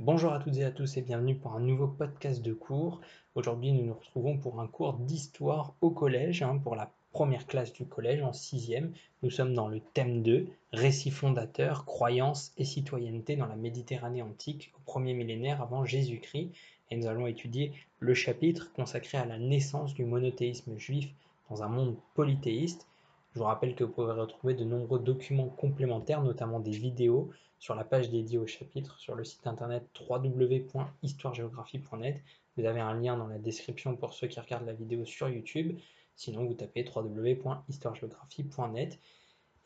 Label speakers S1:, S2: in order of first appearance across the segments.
S1: Bonjour à toutes et à tous et bienvenue pour un nouveau podcast de cours. Aujourd'hui, nous nous retrouvons pour un cours d'histoire au collège, hein, pour la première classe du collège en sixième. Nous sommes dans le thème 2, récit fondateur, croyances et citoyenneté dans la Méditerranée antique au premier millénaire avant Jésus-Christ. Et nous allons étudier le chapitre consacré à la naissance du monothéisme juif dans un monde polythéiste. Je vous rappelle que vous pouvez retrouver de nombreux documents complémentaires, notamment des vidéos, sur la page dédiée au chapitre sur le site internet www.histoiregéographie.net. Vous avez un lien dans la description pour ceux qui regardent la vidéo sur YouTube. Sinon, vous tapez www.histoiregéographie.net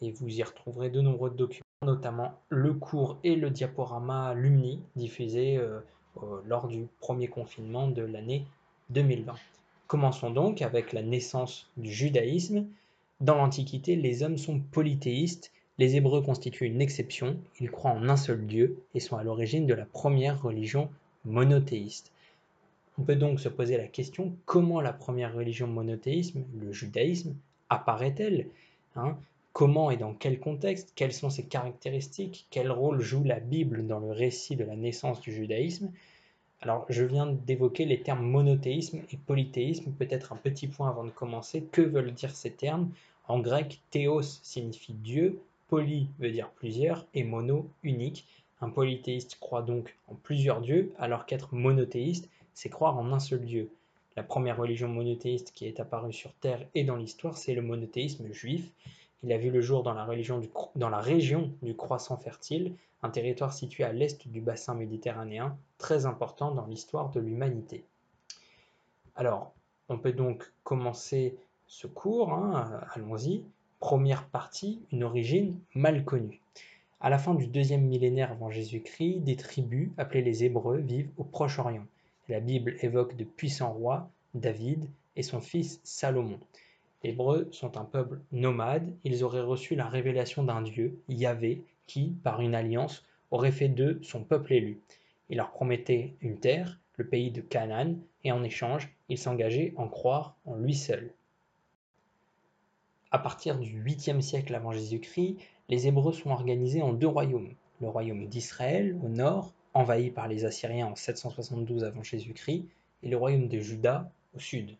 S1: et vous y retrouverez de nombreux documents, notamment le cours et le diaporama Lumni diffusé euh, lors du premier confinement de l'année 2020. Commençons donc avec la naissance du judaïsme. Dans l'Antiquité, les hommes sont polythéistes. Les Hébreux constituent une exception, ils croient en un seul Dieu et sont à l'origine de la première religion monothéiste. On peut donc se poser la question comment la première religion monothéisme, le judaïsme, apparaît-elle hein? Comment et dans quel contexte? Quelles sont ses caractéristiques? Quel rôle joue la Bible dans le récit de la naissance du judaïsme? Alors, je viens d'évoquer les termes monothéisme et polythéisme. Peut-être un petit point avant de commencer. Que veulent dire ces termes? En grec, théos signifie Dieu, poly veut dire plusieurs et mono unique. Un polythéiste croit donc en plusieurs dieux, alors qu'être monothéiste, c'est croire en un seul Dieu. La première religion monothéiste qui est apparue sur Terre et dans l'histoire, c'est le monothéisme juif. Il a vu le jour dans la, dans la région du Croissant fertile, un territoire situé à l'est du bassin méditerranéen, très important dans l'histoire de l'humanité. Alors, on peut donc commencer ce cours, hein, allons-y. Première partie, une origine mal connue. À la fin du deuxième millénaire avant Jésus-Christ, des tribus, appelées les Hébreux, vivent au Proche-Orient. La Bible évoque de puissants rois, David et son fils Salomon. Les Hébreux sont un peuple nomade, ils auraient reçu la révélation d'un Dieu, Yahvé, qui, par une alliance, aurait fait d'eux son peuple élu. Il leur promettait une terre, le pays de Canaan, et en échange, il s'engageait en croire en lui seul. À partir du 8e siècle avant Jésus-Christ, les Hébreux sont organisés en deux royaumes. Le royaume d'Israël, au nord, envahi par les Assyriens en 772 avant Jésus-Christ, et le royaume de Juda, au sud.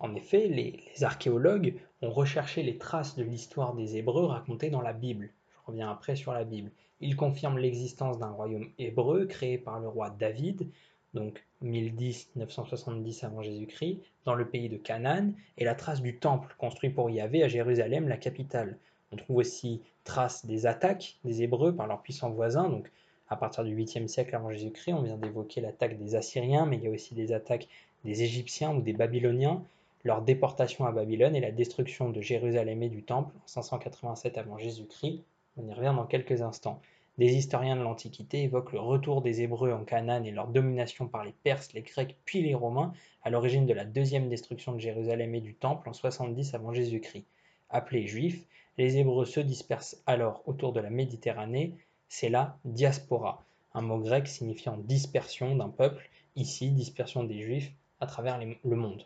S1: En effet, les, archéologues ont recherché les traces de l'histoire des Hébreux racontées dans la Bible revient après sur la Bible. Il confirme l'existence d'un royaume hébreu créé par le roi David, donc 1010-970 avant Jésus-Christ, dans le pays de Canaan, et la trace du temple construit pour Yahvé à Jérusalem, la capitale. On trouve aussi trace des attaques des Hébreux par leurs puissants voisins, donc à partir du 8e siècle avant Jésus-Christ, on vient d'évoquer l'attaque des Assyriens, mais il y a aussi des attaques des Égyptiens ou des Babyloniens, leur déportation à Babylone et la destruction de Jérusalem et du Temple en 587 avant Jésus-Christ, on y revient dans quelques instants. Des historiens de l'Antiquité évoquent le retour des Hébreux en Canaan et leur domination par les Perses, les Grecs puis les Romains à l'origine de la deuxième destruction de Jérusalem et du Temple en 70 avant Jésus-Christ. Appelés Juifs, les Hébreux se dispersent alors autour de la Méditerranée, c'est la diaspora, un mot grec signifiant dispersion d'un peuple, ici dispersion des Juifs à travers le monde.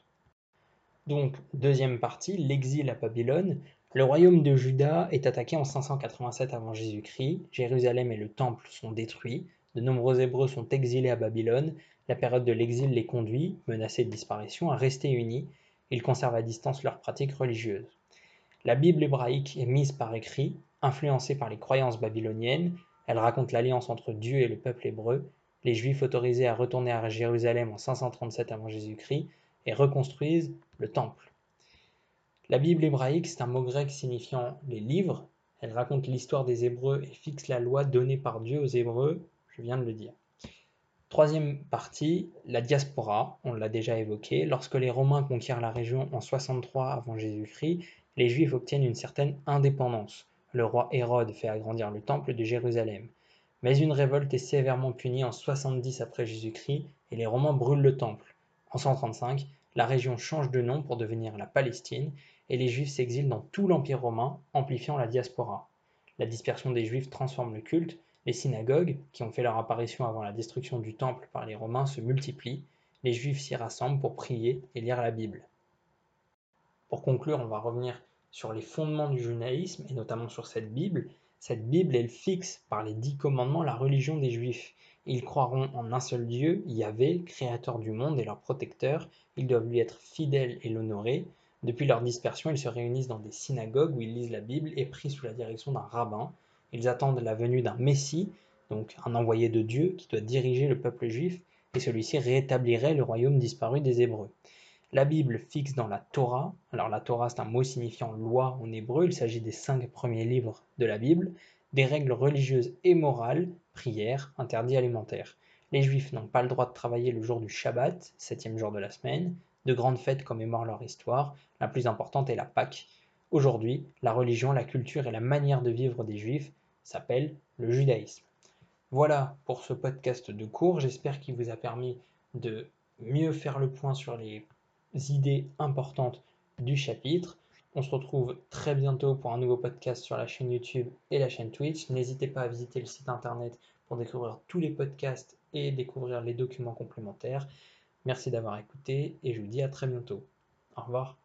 S1: Donc, deuxième partie, l'exil à Babylone, le royaume de Juda est attaqué en 587 avant Jésus-Christ, Jérusalem et le temple sont détruits, de nombreux Hébreux sont exilés à Babylone, la période de l'exil les conduit, menacés de disparition, à rester unis, ils conservent à distance leurs pratiques religieuses. La Bible hébraïque est mise par écrit, influencée par les croyances babyloniennes, elle raconte l'alliance entre Dieu et le peuple hébreu, les Juifs autorisés à retourner à Jérusalem en 537 avant Jésus-Christ et reconstruisent le temple. La Bible hébraïque, c'est un mot grec signifiant les livres. Elle raconte l'histoire des Hébreux et fixe la loi donnée par Dieu aux Hébreux, je viens de le dire. Troisième partie, la diaspora, on l'a déjà évoqué. Lorsque les Romains conquièrent la région en 63 avant Jésus-Christ, les Juifs obtiennent une certaine indépendance. Le roi Hérode fait agrandir le temple de Jérusalem. Mais une révolte est sévèrement punie en 70 après Jésus-Christ et les Romains brûlent le temple. En 135, la région change de nom pour devenir la Palestine et les Juifs s'exilent dans tout l'Empire romain, amplifiant la diaspora. La dispersion des Juifs transforme le culte, les synagogues, qui ont fait leur apparition avant la destruction du Temple par les Romains, se multiplient, les Juifs s'y rassemblent pour prier et lire la Bible. Pour conclure, on va revenir sur les fondements du judaïsme, et notamment sur cette Bible. Cette Bible, elle fixe par les dix commandements la religion des Juifs. Ils croiront en un seul Dieu, Yahvé, créateur du monde et leur protecteur. Ils doivent lui être fidèles et l'honorer. Depuis leur dispersion, ils se réunissent dans des synagogues où ils lisent la Bible et prient sous la direction d'un rabbin. Ils attendent la venue d'un Messie, donc un envoyé de Dieu qui doit diriger le peuple juif, et celui-ci rétablirait le royaume disparu des Hébreux. La Bible fixe dans la Torah, alors la Torah c'est un mot signifiant loi en hébreu, il s'agit des cinq premiers livres de la Bible, des règles religieuses et morales, prières, interdits alimentaires. Les Juifs n'ont pas le droit de travailler le jour du Shabbat, septième jour de la semaine, de grandes fêtes commémorent leur histoire, la plus importante est la Pâque. Aujourd'hui, la religion, la culture et la manière de vivre des Juifs s'appellent le judaïsme. Voilà pour ce podcast de cours, j'espère qu'il vous a permis de mieux faire le point sur les idées importantes du chapitre. On se retrouve très bientôt pour un nouveau podcast sur la chaîne YouTube et la chaîne Twitch. N'hésitez pas à visiter le site internet pour découvrir tous les podcasts et découvrir les documents complémentaires. Merci d'avoir écouté et je vous dis à très bientôt. Au revoir.